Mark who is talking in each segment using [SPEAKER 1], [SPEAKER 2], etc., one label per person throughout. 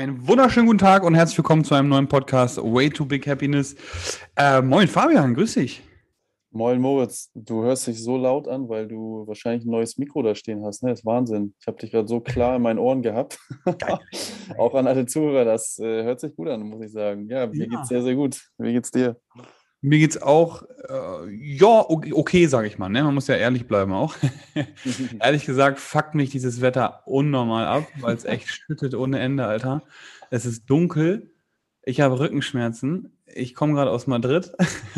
[SPEAKER 1] Einen wunderschönen guten Tag und herzlich willkommen zu einem neuen Podcast Way to Big Happiness. Äh, moin Fabian, grüß dich.
[SPEAKER 2] Moin Moritz, du hörst dich so laut an, weil du wahrscheinlich ein neues Mikro da stehen hast. Ne? Das ist Wahnsinn. Ich habe dich gerade so klar in meinen Ohren gehabt. Auch an alle Zuhörer, das äh, hört sich gut an, muss ich sagen. Ja, mir ja. geht's sehr, sehr gut. Wie geht's dir?
[SPEAKER 1] Mir geht's auch, äh, ja, okay, sage ich mal. Ne? Man muss ja ehrlich bleiben auch. Ehrlich gesagt, fuckt mich dieses Wetter unnormal ab, weil es echt schüttet ohne Ende, Alter. Es ist dunkel. Ich habe Rückenschmerzen. Ich komme gerade aus Madrid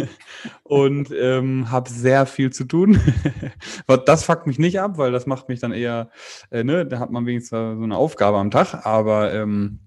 [SPEAKER 1] und ähm, habe sehr viel zu tun. das fuckt mich nicht ab, weil das macht mich dann eher, äh, ne, da hat man wenigstens so eine Aufgabe am Tag, aber ähm,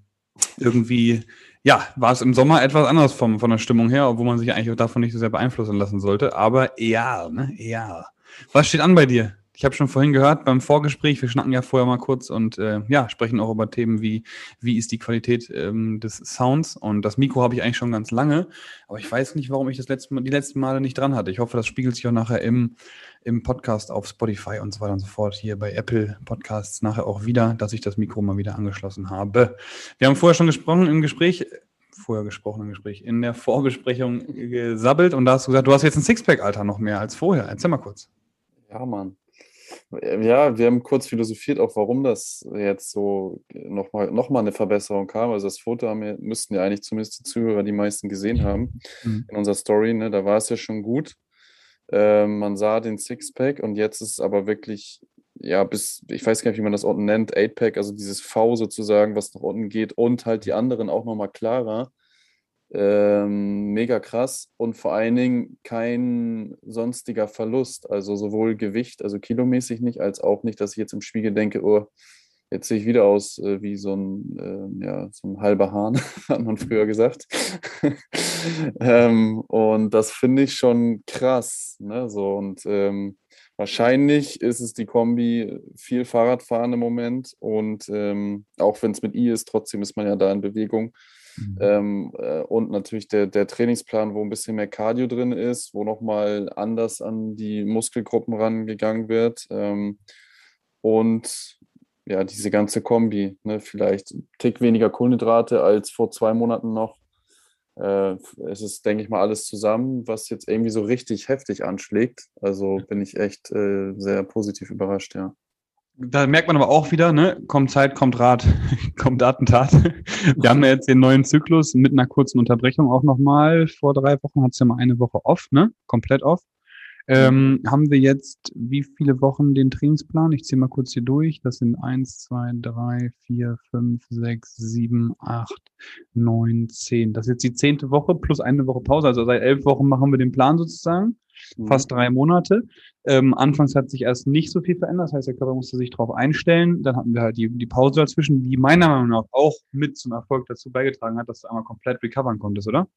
[SPEAKER 1] irgendwie ja, war es im Sommer etwas anders vom, von der Stimmung her, obwohl man sich eigentlich davon nicht so sehr beeinflussen lassen sollte. Aber eher, ne? Eher. Was steht an bei dir? Ich habe schon vorhin gehört beim Vorgespräch, wir schnacken ja vorher mal kurz und äh, ja, sprechen auch über Themen wie, wie ist die Qualität ähm, des Sounds. Und das Mikro habe ich eigentlich schon ganz lange, aber ich weiß nicht, warum ich das letzte die letzten Male nicht dran hatte. Ich hoffe, das spiegelt sich auch nachher im, im Podcast auf Spotify und so weiter und so fort, hier bei Apple Podcasts nachher auch wieder, dass ich das Mikro mal wieder angeschlossen habe. Wir haben vorher schon gesprochen im Gespräch, vorher gesprochen im Gespräch, in der Vorbesprechung gesabbelt und da hast du gesagt, du hast jetzt ein Sixpack, Alter, noch mehr als vorher. Erzähl mal kurz.
[SPEAKER 2] Ja, Mann. Ja, wir haben kurz philosophiert, auch warum das jetzt so nochmal noch mal eine Verbesserung kam. Also das Foto haben wir, müssten ja eigentlich zumindest die Zuhörer die meisten gesehen haben mhm. in unserer Story. Ne? Da war es ja schon gut. Ähm, man sah den Sixpack und jetzt ist es aber wirklich, ja, bis, ich weiß gar nicht, wie man das unten nennt, Eightpack, also dieses V sozusagen, was nach unten geht und halt die anderen auch nochmal klarer. Ähm, mega krass und vor allen Dingen kein sonstiger Verlust, also sowohl Gewicht, also kilomäßig nicht, als auch nicht, dass ich jetzt im Spiegel denke, oh, Jetzt sehe ich wieder aus äh, wie so ein, äh, ja, so ein halber Hahn, hat man früher gesagt. ähm, und das finde ich schon krass. Ne? So, und ähm, wahrscheinlich ist es die Kombi viel Fahrradfahren im Moment. Und ähm, auch wenn es mit I ist, trotzdem ist man ja da in Bewegung. Mhm. Ähm, äh, und natürlich der, der Trainingsplan, wo ein bisschen mehr Cardio drin ist, wo nochmal anders an die Muskelgruppen rangegangen wird. Ähm, und ja, diese ganze Kombi, ne, vielleicht ein Tick weniger Kohlenhydrate als vor zwei Monaten noch. Äh, es ist, denke ich mal, alles zusammen, was jetzt irgendwie so richtig heftig anschlägt. Also bin ich echt äh, sehr positiv überrascht, ja.
[SPEAKER 1] Da merkt man aber auch wieder, ne, kommt Zeit, kommt Rat, kommt Attentat. Wir haben ja jetzt den neuen Zyklus mit einer kurzen Unterbrechung auch nochmal. Vor drei Wochen hat es ja mal eine Woche off, ne? Komplett off. Ähm, haben wir jetzt wie viele Wochen den Trainingsplan? Ich ziehe mal kurz hier durch. Das sind eins, zwei, drei, vier, fünf, sechs, sieben, acht, neun, zehn. Das ist jetzt die zehnte Woche plus eine Woche Pause. Also seit elf Wochen machen wir den Plan sozusagen. Mhm. Fast drei Monate. Ähm, anfangs hat sich erst nicht so viel verändert. Das heißt, der Körper musste sich darauf einstellen. Dann hatten wir halt die, die Pause dazwischen, die meiner Meinung nach auch mit zum Erfolg dazu beigetragen hat, dass du einmal komplett recovern konntest, oder?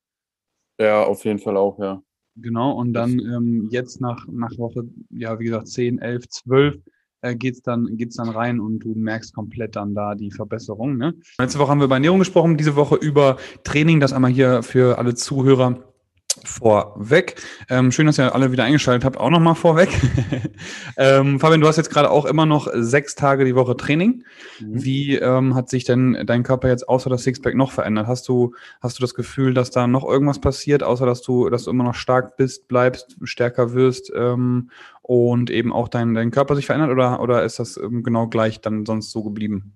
[SPEAKER 2] Ja, auf jeden Fall auch, ja.
[SPEAKER 1] Genau, und dann ähm, jetzt nach, nach Woche, ja, wie gesagt, 10, 11, 12 äh, geht's dann, geht's dann rein und du merkst komplett dann da die Verbesserung. Ne? Letzte Woche haben wir über Ernährung gesprochen, diese Woche über Training, das einmal hier für alle Zuhörer vorweg. Ähm, schön, dass ihr alle wieder eingeschaltet habt, auch nochmal vorweg. ähm, Fabian, du hast jetzt gerade auch immer noch sechs Tage die Woche Training. Mhm. Wie ähm, hat sich denn dein Körper jetzt außer das Sixpack noch verändert? Hast du, hast du das Gefühl, dass da noch irgendwas passiert, außer dass du, dass du immer noch stark bist, bleibst, stärker wirst ähm, und eben auch dein, dein Körper sich verändert oder, oder ist das ähm, genau gleich dann sonst so geblieben?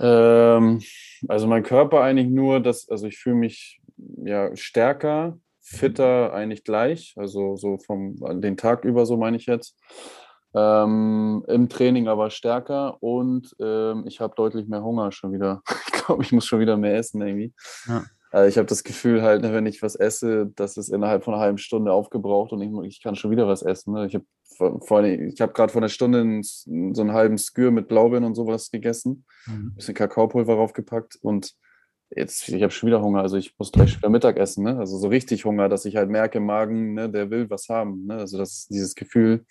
[SPEAKER 2] Ähm, also mein Körper eigentlich nur, dass, also ich fühle mich ja, stärker, fitter eigentlich gleich, also so vom den Tag über, so meine ich jetzt. Ähm, Im Training aber stärker und ähm, ich habe deutlich mehr Hunger schon wieder. Ich glaube, ich muss schon wieder mehr essen irgendwie. Ja. Also ich habe das Gefühl halt, ne, wenn ich was esse, das ist innerhalb von einer halben Stunde aufgebraucht und ich, ich kann schon wieder was essen. Ne? Ich habe hab gerade vor einer Stunde einen, so einen halben Skür mit Blaubeeren und sowas gegessen, mhm. ein bisschen Kakaopulver draufgepackt und jetzt, ich habe schon wieder Hunger, also ich muss gleich wieder Mittag essen, ne? Also so richtig Hunger, dass ich halt merke, Magen, ne, der will was haben. Ne? Also das dieses Gefühl,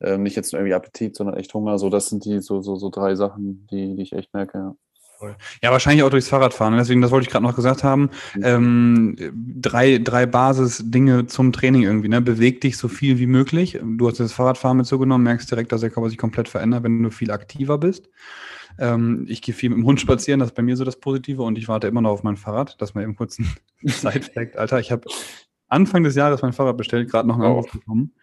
[SPEAKER 2] ähm, nicht jetzt nur irgendwie Appetit, sondern echt Hunger. So, das sind die so, so, so drei Sachen, die, die ich echt merke, ja.
[SPEAKER 1] Ja, wahrscheinlich auch durchs Fahrradfahren. Deswegen, das wollte ich gerade noch gesagt haben. Mhm. Ähm, drei, drei Basis-Dinge zum Training irgendwie. Ne? Beweg dich so viel wie möglich. Du hast das Fahrradfahren mit zugenommen, merkst direkt, dass der Körper sich komplett verändert, wenn du viel aktiver bist. Ähm, ich gehe viel mit dem Hund spazieren, das ist bei mir so das Positive und ich warte immer noch auf mein Fahrrad, dass man eben kurz ein Side-Fact, Alter. Ich habe Anfang des Jahres mein Fahrrad bestellt, gerade noch einen Anruf bekommen,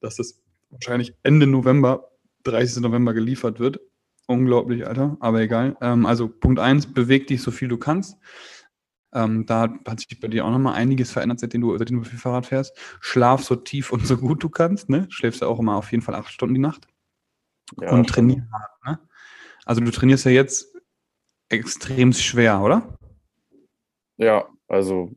[SPEAKER 1] dass es wahrscheinlich Ende November, 30. November geliefert wird. Unglaublich, Alter, aber egal. Ähm, also Punkt 1, beweg dich so viel du kannst. Ähm, da hat sich bei dir auch nochmal einiges verändert, seitdem du, seitdem du viel Fahrrad fährst. Schlaf so tief und so gut du kannst, ne? Schläfst du auch immer auf jeden Fall acht Stunden die Nacht. Ja, und trainier hart, ne? Also du trainierst ja jetzt extrem schwer, oder?
[SPEAKER 2] Ja, also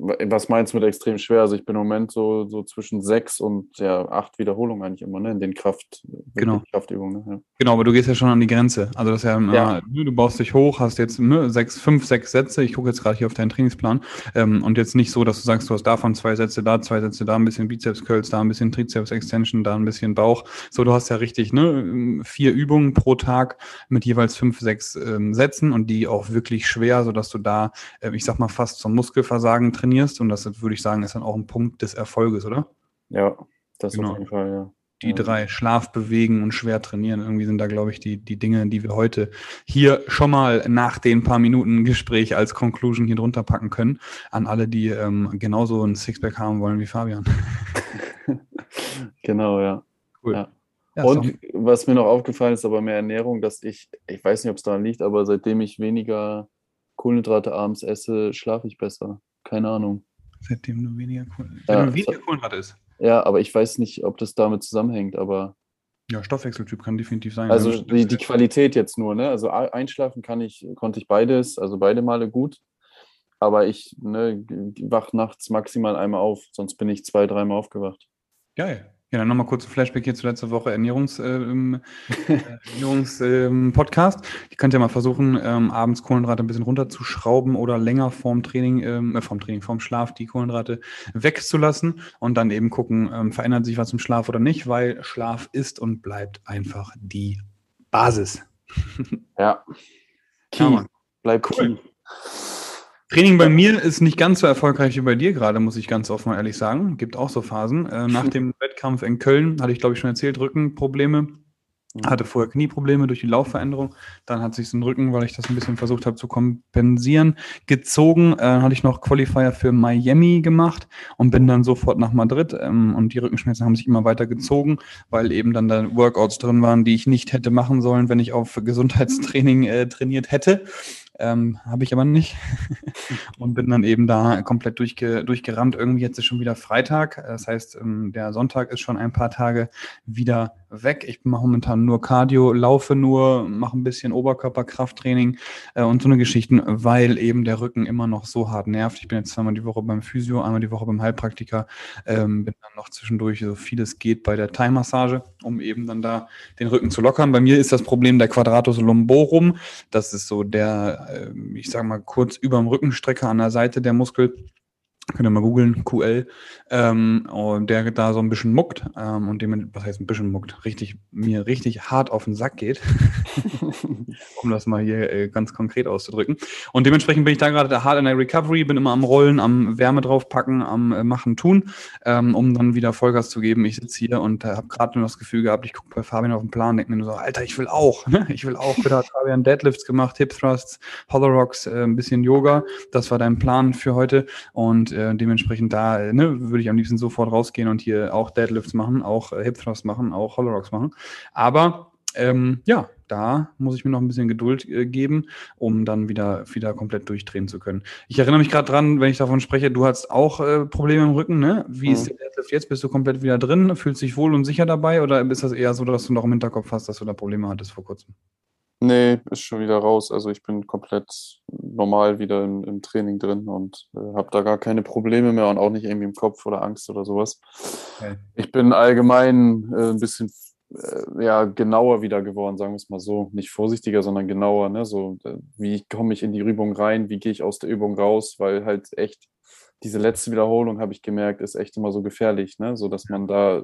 [SPEAKER 2] was meinst du mit extrem schwer? Also ich bin im Moment so, so zwischen sechs und ja, acht Wiederholungen eigentlich immer, ne? In den Kraft,
[SPEAKER 1] genau.
[SPEAKER 2] Kraftübungen.
[SPEAKER 1] Ne? Ja. Genau, aber du gehst ja schon an die Grenze. Also das ist ja, ja. Ne, du baust dich hoch, hast jetzt ne, sechs, fünf, sechs Sätze. Ich gucke jetzt gerade hier auf deinen Trainingsplan. Ähm, und jetzt nicht so, dass du sagst, du hast davon zwei Sätze, da zwei Sätze, da ein bisschen Bizeps Curls, da ein bisschen Trizeps Extension, da ein bisschen Bauch. So, du hast ja richtig, ne, vier Übungen pro Tag mit jeweils fünf, sechs ähm, Sätzen und die auch wirklich schwer, sodass du da, äh, ich sag mal, fast zum Muskelversagen trainierst. Und das würde ich sagen, ist dann auch ein Punkt des Erfolges, oder?
[SPEAKER 2] Ja, das genau. auf jeden Fall, ja.
[SPEAKER 1] Die drei, Schlaf, bewegen und schwer trainieren. Irgendwie sind da, glaube ich, die, die Dinge, die wir heute hier schon mal nach den paar Minuten Gespräch als Conclusion hier drunter packen können. An alle, die ähm, genauso ein Sixpack haben wollen wie Fabian.
[SPEAKER 2] genau, ja. Cool. Ja. Ja, und was mir noch aufgefallen ist, aber mehr Ernährung, dass ich, ich weiß nicht, ob es daran liegt, aber seitdem ich weniger Kohlenhydrate abends esse, schlafe ich besser. Keine Ahnung.
[SPEAKER 1] Seitdem du weniger, Kohlenhydrate, ja, weniger Kohlenhydrate isst.
[SPEAKER 2] Ja, aber ich weiß nicht, ob das damit zusammenhängt, aber.
[SPEAKER 1] Ja, Stoffwechseltyp kann definitiv sein.
[SPEAKER 2] Also die, die Qualität jetzt nur, ne? Also einschlafen kann ich, konnte ich beides, also beide Male gut. Aber ich ne, wach nachts maximal einmal auf, sonst bin ich zwei, dreimal aufgewacht.
[SPEAKER 1] Geil. Ja, dann nochmal kurz ein Flashback hier zu letzter Woche Ernährungs, ähm, Ernährungs ähm, Podcast. Ich könnte ja mal versuchen, ähm, abends Kohlenhydrate ein bisschen runterzuschrauben oder länger vorm Training, ähm, äh, vorm Training, vorm Schlaf die Kohlenhydrate wegzulassen und dann eben gucken, ähm, verändert sich was im Schlaf oder nicht, weil Schlaf ist und bleibt einfach die Basis.
[SPEAKER 2] Ja. Key. Ja, bleibt cool. Key.
[SPEAKER 1] Training bei mir ist nicht ganz so erfolgreich wie bei dir gerade, muss ich ganz offen ehrlich sagen. Gibt auch so Phasen. Äh, nach dem Wettkampf in Köln hatte ich, glaube ich, schon erzählt, Rückenprobleme. Hatte vorher Knieprobleme durch die Laufveränderung. Dann hat sich so ein Rücken, weil ich das ein bisschen versucht habe zu kompensieren, gezogen. Äh, hatte ich noch Qualifier für Miami gemacht und bin dann sofort nach Madrid. Ähm, und die Rückenschmerzen haben sich immer weiter gezogen, weil eben dann da Workouts drin waren, die ich nicht hätte machen sollen, wenn ich auf Gesundheitstraining äh, trainiert hätte. Ähm, Habe ich aber nicht. und bin dann eben da komplett durchge durchgerannt. Irgendwie jetzt ist schon wieder Freitag. Das heißt, ähm, der Sonntag ist schon ein paar Tage wieder weg. Ich mache momentan nur Cardio, laufe nur, mache ein bisschen Oberkörperkrafttraining äh, und so eine Geschichten, weil eben der Rücken immer noch so hart nervt. Ich bin jetzt zweimal die Woche beim Physio, einmal die Woche beim Heilpraktiker, ähm, bin dann noch zwischendurch so viel es geht bei der Thai-Massage, um eben dann da den Rücken zu lockern. Bei mir ist das Problem der Quadratus lumborum. Das ist so der, ich sage mal kurz über dem Rückenstrecker an der Seite der Muskel Könnt ihr mal googeln, QL, ähm, und der da so ein bisschen muckt ähm, und dem, was heißt ein bisschen muckt, richtig, mir richtig hart auf den Sack geht, um das mal hier äh, ganz konkret auszudrücken. Und dementsprechend bin ich da gerade hart in der Recovery, bin immer am Rollen, am Wärme draufpacken, am äh, Machen, Tun, ähm, um dann wieder Vollgas zu geben. Ich sitze hier und äh, habe gerade nur das Gefühl gehabt, ich gucke bei Fabian auf den Plan, denke mir nur so, Alter, ich will auch, ne? ich will auch. Bitte hat Fabian Deadlifts gemacht, Hip Thrusts, Hollow Rocks, äh, ein bisschen Yoga. Das war dein Plan für heute und äh, dementsprechend da ne, würde ich am liebsten sofort rausgehen und hier auch Deadlifts machen, auch äh, Hip Thrusts machen, auch Hollow Rocks machen. Aber ähm, ja, da muss ich mir noch ein bisschen Geduld äh, geben, um dann wieder, wieder komplett durchdrehen zu können. Ich erinnere mich gerade dran, wenn ich davon spreche, du hast auch äh, Probleme im Rücken, ne? Wie mhm. ist der Deadlift jetzt? Bist du komplett wieder drin? Fühlst dich wohl und sicher dabei? Oder ist das eher so, dass du noch im Hinterkopf hast, dass du da Probleme hattest vor kurzem?
[SPEAKER 2] Nee, ist schon wieder raus. Also ich bin komplett normal wieder im, im Training drin und äh, habe da gar keine Probleme mehr und auch nicht irgendwie im Kopf oder Angst oder sowas. Okay. Ich bin allgemein äh, ein bisschen äh, ja, genauer wieder geworden, sagen wir es mal so. Nicht vorsichtiger, sondern genauer. Ne? So, äh, wie komme ich in die Übung rein? Wie gehe ich aus der Übung raus? Weil halt echt diese letzte Wiederholung, habe ich gemerkt, ist echt immer so gefährlich, ne? so dass man da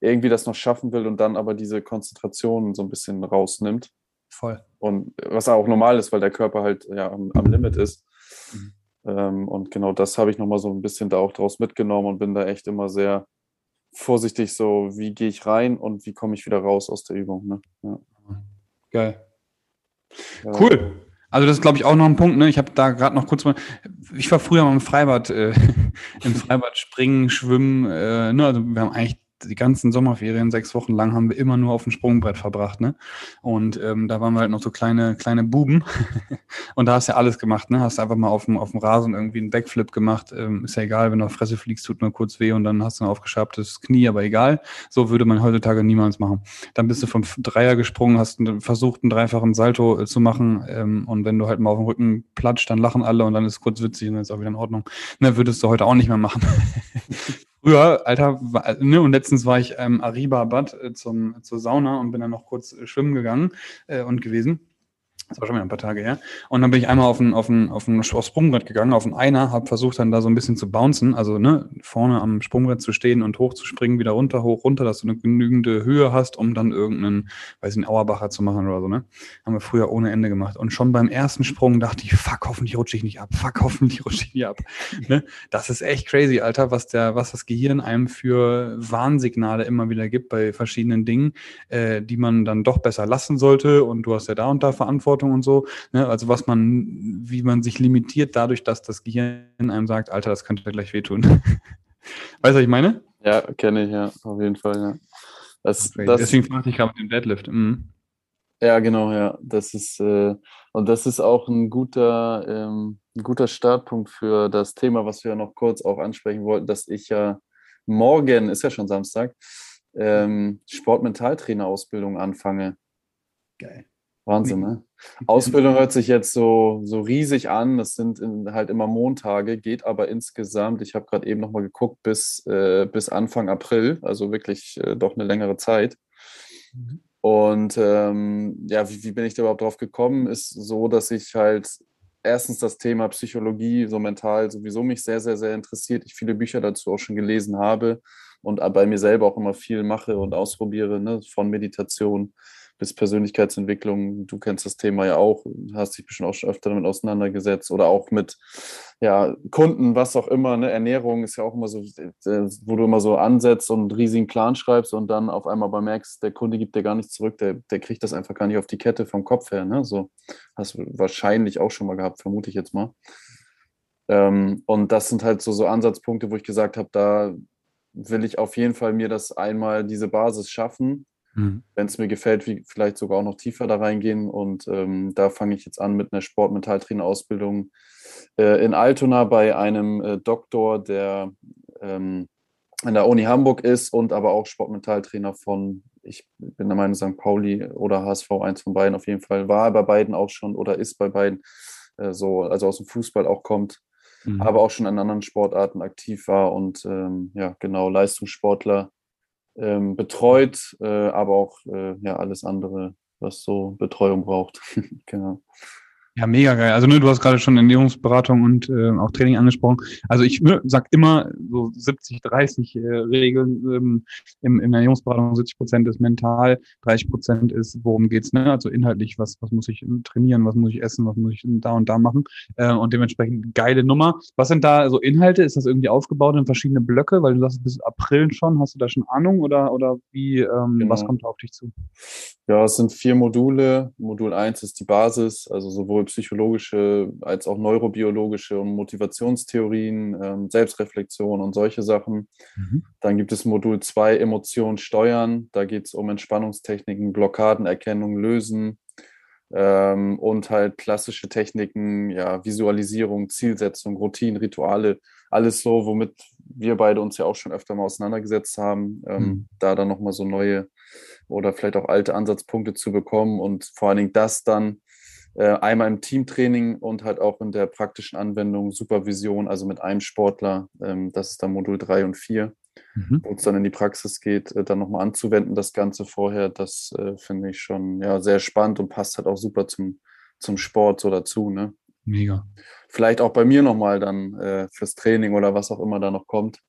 [SPEAKER 2] irgendwie das noch schaffen will und dann aber diese Konzentration so ein bisschen rausnimmt.
[SPEAKER 1] Voll.
[SPEAKER 2] Und was auch normal ist, weil der Körper halt ja am, am Limit ist. Mhm. Ähm, und genau das habe ich nochmal so ein bisschen da auch draus mitgenommen und bin da echt immer sehr vorsichtig, so wie gehe ich rein und wie komme ich wieder raus aus der Übung. Ne? Ja.
[SPEAKER 1] Geil. Cool. Also das ist, glaube ich, auch noch ein Punkt. Ne? Ich habe da gerade noch kurz mal, ich war früher mal im Freibad, äh, im Freibad springen, schwimmen. Äh, ne? Also wir haben eigentlich die ganzen Sommerferien, sechs Wochen lang, haben wir immer nur auf dem Sprungbrett verbracht, ne? Und ähm, da waren wir halt noch so kleine, kleine Buben. und da hast du ja alles gemacht, ne? Hast einfach mal auf dem, auf dem Rasen irgendwie einen Backflip gemacht. Ähm, ist ja egal, wenn du auf Fresse fliegst, tut nur kurz weh und dann hast du ein aufgeschabtes Knie, aber egal. So würde man heutzutage niemals machen. Dann bist du vom Dreier gesprungen, hast versucht, einen dreifachen Salto äh, zu machen. Ähm, und wenn du halt mal auf dem Rücken platscht, dann lachen alle und dann ist es kurz witzig und dann ist auch wieder in Ordnung. Ne, würdest du heute auch nicht mehr machen. Früher, Alter, ne, und letztens war ich ähm, Arriba-Bad äh, zum, zur Sauna und bin dann noch kurz äh, schwimmen gegangen äh, und gewesen. Das war schon wieder ein paar Tage her. Und dann bin ich einmal auf ein, auf ein, auf ein aufs Sprungbrett gegangen, auf ein Einer, habe versucht dann da so ein bisschen zu bouncen, also ne, vorne am Sprungbrett zu stehen und hoch zu springen, wieder runter, hoch, runter, dass du eine genügende Höhe hast, um dann irgendeinen, weiß ich, einen Auerbacher zu machen oder so, ne? Haben wir früher ohne Ende gemacht. Und schon beim ersten Sprung dachte ich, fuck, hoffentlich rutsche ich nicht ab, fuck, hoffentlich rutsche ich nicht ab. ne? Das ist echt crazy, Alter, was der, was das Gehirn einem für Warnsignale immer wieder gibt bei verschiedenen Dingen, äh, die man dann doch besser lassen sollte. Und du hast ja da und da Verantwortung Verantwortung und so. Ne? Also was man, wie man sich limitiert dadurch, dass das Gehirn einem sagt, Alter, das könnte gleich wehtun. weißt du, was ich meine?
[SPEAKER 2] Ja, kenne ich, ja, auf jeden Fall, ja.
[SPEAKER 1] Das, das, Deswegen fragte ich gerade mit dem Deadlift. Mhm.
[SPEAKER 2] Ja, genau, ja. Das ist, äh, und das ist auch ein guter, ähm, ein guter Startpunkt für das Thema, was wir noch kurz auch ansprechen wollten, dass ich ja morgen, ist ja schon Samstag, ähm, Sportmentaltrainer-Ausbildung anfange.
[SPEAKER 1] Geil.
[SPEAKER 2] Wahnsinn, ne? Ausbildung hört sich jetzt so, so riesig an. Das sind in, halt immer Montage, geht aber insgesamt, ich habe gerade eben nochmal geguckt, bis, äh, bis Anfang April, also wirklich äh, doch eine längere Zeit. Mhm. Und ähm, ja, wie, wie bin ich da überhaupt drauf gekommen? Ist so, dass ich halt erstens das Thema Psychologie, so mental sowieso mich sehr, sehr, sehr interessiert. Ich viele Bücher dazu auch schon gelesen habe und bei mir selber auch immer viel mache und ausprobiere, ne, von Meditation bis Persönlichkeitsentwicklung. Du kennst das Thema ja auch, hast dich bestimmt auch schon öfter damit auseinandergesetzt oder auch mit ja, Kunden, was auch immer. Ne? Ernährung ist ja auch immer so, wo du immer so ansetzt und einen riesigen Plan schreibst und dann auf einmal mal merkst, der Kunde gibt dir gar nichts zurück, der, der kriegt das einfach gar nicht auf die Kette vom Kopf her. Ne? So hast du wahrscheinlich auch schon mal gehabt, vermute ich jetzt mal. Ähm, und das sind halt so, so Ansatzpunkte, wo ich gesagt habe, da will ich auf jeden Fall mir das einmal diese Basis schaffen Mhm. Wenn es mir gefällt, wie vielleicht sogar auch noch tiefer da reingehen. Und ähm, da fange ich jetzt an mit einer Sportmentaltrainer-Ausbildung äh, in Altona bei einem äh, Doktor, der ähm, an der Uni Hamburg ist und aber auch Sportmentaltrainer von, ich bin der Meinung, St. Pauli oder HSV, eins von beiden auf jeden Fall, war bei beiden auch schon oder ist bei beiden äh, so, also aus dem Fußball auch kommt, mhm. aber auch schon an anderen Sportarten aktiv war und ähm, ja, genau, Leistungssportler ähm, betreut, äh, aber auch äh, ja, alles andere, was so Betreuung braucht. genau.
[SPEAKER 1] Ja, mega geil. Also ne, du hast gerade schon Ernährungsberatung und äh, auch Training angesprochen. Also ich sag immer so 70, 30 äh, Regeln ähm, im, in der Ernährungsberatung. 70 Prozent ist mental, 30 Prozent ist, worum geht's, ne? Also inhaltlich, was, was muss ich trainieren, was muss ich essen, was muss ich da und da machen. Äh, und dementsprechend geile Nummer. Was sind da so Inhalte? Ist das irgendwie aufgebaut in verschiedene Blöcke? Weil du sagst, bis April schon, hast du da schon Ahnung oder, oder wie, ähm, genau. was kommt da auf dich zu?
[SPEAKER 2] Ja, es sind vier Module. Modul 1 ist die Basis, also sowohl psychologische als auch neurobiologische und Motivationstheorien, ähm, Selbstreflexion und solche Sachen. Mhm. Dann gibt es Modul 2 Emotionen steuern. Da geht es um Entspannungstechniken, Blockadenerkennung, Lösen ähm, und halt klassische Techniken, ja, Visualisierung, Zielsetzung, Routinen, Rituale, alles so, womit wir beide uns ja auch schon öfter mal auseinandergesetzt haben. Ähm, mhm. Da dann nochmal so neue oder vielleicht auch alte Ansatzpunkte zu bekommen und vor allen Dingen das dann einmal im Teamtraining und halt auch in der praktischen Anwendung, Supervision, also mit einem Sportler, ähm, das ist dann Modul 3 und 4, mhm. wo es dann in die Praxis geht, äh, dann nochmal anzuwenden, das Ganze vorher, das äh, finde ich schon ja, sehr spannend und passt halt auch super zum, zum Sport so dazu. Ne?
[SPEAKER 1] Mega.
[SPEAKER 2] Vielleicht auch bei mir nochmal dann äh, fürs Training oder was auch immer da noch kommt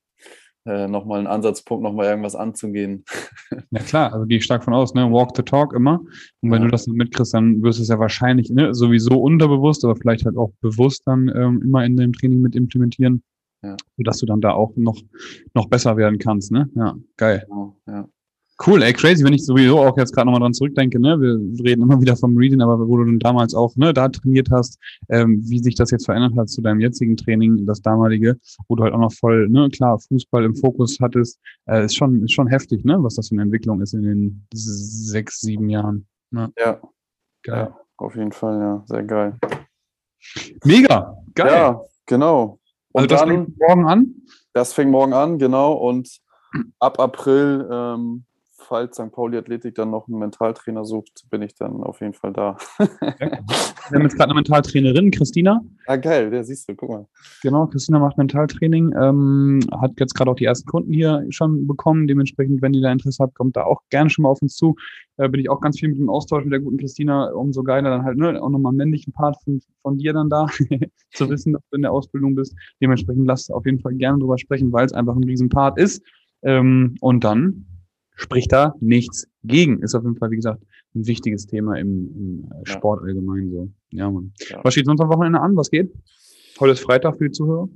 [SPEAKER 2] äh, nochmal einen Ansatzpunkt, nochmal irgendwas anzugehen.
[SPEAKER 1] Ja klar, also gehe ich stark von aus, ne? Walk the talk immer. Und wenn ja. du das mitkriegst, dann wirst du es ja wahrscheinlich ne, sowieso unterbewusst, aber vielleicht halt auch bewusst dann ähm, immer in dem Training mit implementieren, ja. sodass du dann da auch noch, noch besser werden kannst, ne? Ja, geil. Genau, ja. Cool, ey, crazy, wenn ich sowieso auch jetzt gerade nochmal dran zurückdenke, ne? Wir reden immer wieder vom Reading, aber wo du dann damals auch, ne, da trainiert hast, ähm, wie sich das jetzt verändert hat zu deinem jetzigen Training, das damalige, wo du halt auch noch voll, ne, klar, Fußball im Fokus hattest, äh, ist schon, ist schon heftig, ne, was das für eine Entwicklung ist in den sechs, sieben Jahren.
[SPEAKER 2] Ne? Ja. Geil. Ja, auf jeden Fall, ja, sehr geil.
[SPEAKER 1] Mega, geil. Ja,
[SPEAKER 2] genau.
[SPEAKER 1] Und also das dann, fängt morgen an?
[SPEAKER 2] Das fängt morgen an, genau. Und ab April ähm, falls St. Pauli Athletik dann noch einen Mentaltrainer sucht, bin ich dann auf jeden Fall da.
[SPEAKER 1] Wir haben jetzt gerade eine Mentaltrainerin, Christina.
[SPEAKER 2] Ah, geil, der siehst du, guck mal.
[SPEAKER 1] Genau, Christina macht Mentaltraining, ähm, hat jetzt gerade auch die ersten Kunden hier schon bekommen. Dementsprechend, wenn ihr da Interesse habt, kommt da auch gerne schon mal auf uns zu. Äh, bin ich auch ganz viel mit dem Austausch mit der guten Christina, umso geiler dann halt ne, auch nochmal einen männlichen Part von, von dir dann da, zu wissen, dass du in der Ausbildung bist. Dementsprechend lasst auf jeden Fall gerne drüber sprechen, weil es einfach ein riesen Part ist. Ähm, und dann spricht da nichts gegen. Ist auf jeden Fall, wie gesagt, ein wichtiges Thema im, im Sport allgemein so. Ja, Mann. Ja. Was steht sonst am Wochenende an? Was geht? Heute ist Freitag für die Zuhörer.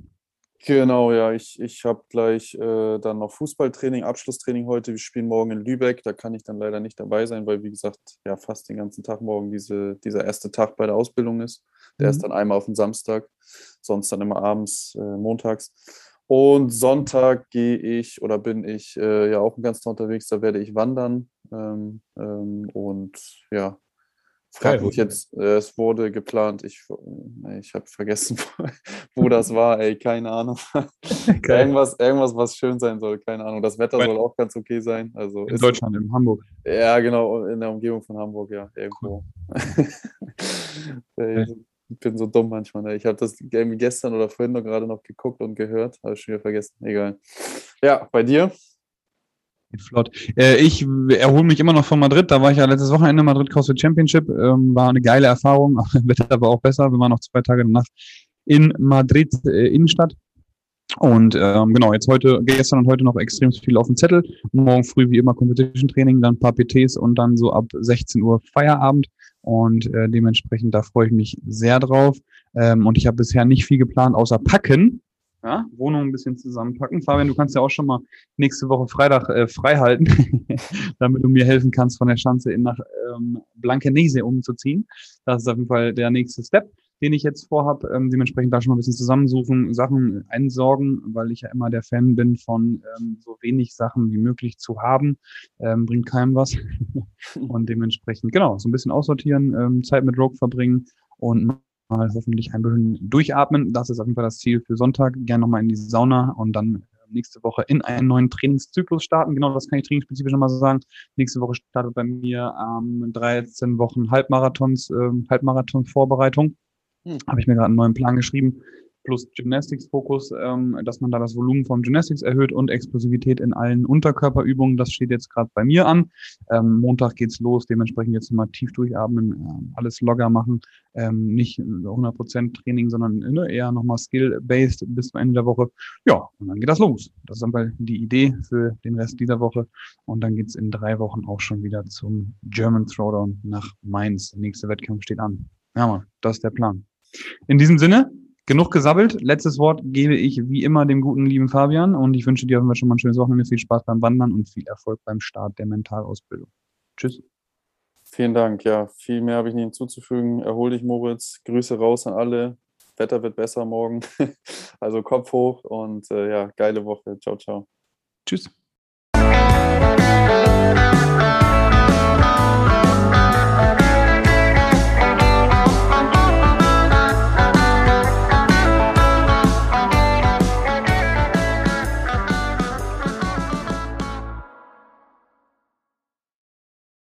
[SPEAKER 2] Genau, ja, ich, ich habe gleich äh, dann noch Fußballtraining, Abschlusstraining heute. Wir spielen morgen in Lübeck. Da kann ich dann leider nicht dabei sein, weil, wie gesagt, ja, fast den ganzen Tag morgen diese, dieser erste Tag bei der Ausbildung ist. Der mhm. ist dann einmal auf den Samstag, sonst dann immer abends, äh, montags. Und Sonntag gehe ich oder bin ich äh, ja auch ganz unterwegs, da werde ich wandern. Ähm, ähm, und ja, frage mich jetzt, äh, es wurde geplant, ich, äh, ich habe vergessen, wo das war, ey, keine Ahnung. irgendwas, irgendwas, was schön sein soll, keine Ahnung. Das Wetter soll auch ganz okay sein. Also
[SPEAKER 1] in Deutschland, in Hamburg.
[SPEAKER 2] Ja, genau, in der Umgebung von Hamburg, ja, irgendwo. Cool. Ich bin so dumm manchmal. Ne? Ich habe das Game gestern oder vorhin noch gerade noch geguckt und gehört. Habe ich schon wieder vergessen. Egal. Ja, bei dir?
[SPEAKER 1] Flott. Äh, ich erhole mich immer noch von Madrid. Da war ich ja letztes Wochenende Madrid CrossFit Championship. Ähm, war eine geile Erfahrung. Wetter aber auch besser. Wir waren noch zwei Tage danach in Madrid äh, Innenstadt. Und ähm, genau, jetzt heute, gestern und heute noch extrem viel auf dem Zettel. Morgen früh wie immer Competition Training, dann ein paar PTs und dann so ab 16 Uhr Feierabend. Und äh, dementsprechend, da freue ich mich sehr drauf. Ähm, und ich habe bisher nicht viel geplant, außer packen. Ja, Wohnung ein bisschen zusammenpacken. Fabian, du kannst ja auch schon mal nächste Woche Freitag äh, frei halten, damit du mir helfen kannst, von der Schanze in nach ähm, Blankenese umzuziehen. Das ist auf jeden Fall der nächste Step den ich jetzt vorhab. Ähm, dementsprechend da schon mal ein bisschen zusammensuchen, Sachen einsorgen, weil ich ja immer der Fan bin von ähm, so wenig Sachen wie möglich zu haben. Ähm, bringt keinem was. und dementsprechend, genau, so ein bisschen aussortieren, ähm, Zeit mit Rogue verbringen und mal hoffentlich ein bisschen durchatmen. Das ist auf jeden Fall das Ziel für Sonntag. Gerne nochmal in die Sauna und dann äh, nächste Woche in einen neuen Trainingszyklus starten. Genau, das kann ich trainingsspezifisch nochmal sagen. Nächste Woche startet bei mir ähm, 13 Wochen Halbmarathons, äh, Halbmarathon-Vorbereitung. Hm. Habe ich mir gerade einen neuen Plan geschrieben, plus Gymnastics-Fokus, ähm, dass man da das Volumen vom Gymnastics erhöht und Explosivität in allen Unterkörperübungen. Das steht jetzt gerade bei mir an. Ähm, Montag geht's los, dementsprechend jetzt mal tief durchatmen, äh, alles locker machen, ähm, nicht 100% Training, sondern ne, eher nochmal Skill-based bis zum Ende der Woche. Ja, und dann geht das los. Das ist dann die Idee für den Rest dieser Woche. Und dann geht's in drei Wochen auch schon wieder zum German Throwdown nach Mainz. Der nächste Wettkampf steht an. Ja, mal, das ist der Plan. In diesem Sinne, genug gesabbelt. Letztes Wort gebe ich wie immer dem guten lieben Fabian und ich wünsche dir auf jeden Fall schon mal ein schönes Wochenende, viel Spaß beim Wandern und viel Erfolg beim Start der Mentalausbildung. Tschüss.
[SPEAKER 2] Vielen Dank. Ja, viel mehr habe ich nicht hinzuzufügen. Erhol dich, Moritz. Grüße raus an alle. Wetter wird besser morgen. Also Kopf hoch und äh, ja, geile Woche. Ciao, ciao.
[SPEAKER 1] Tschüss.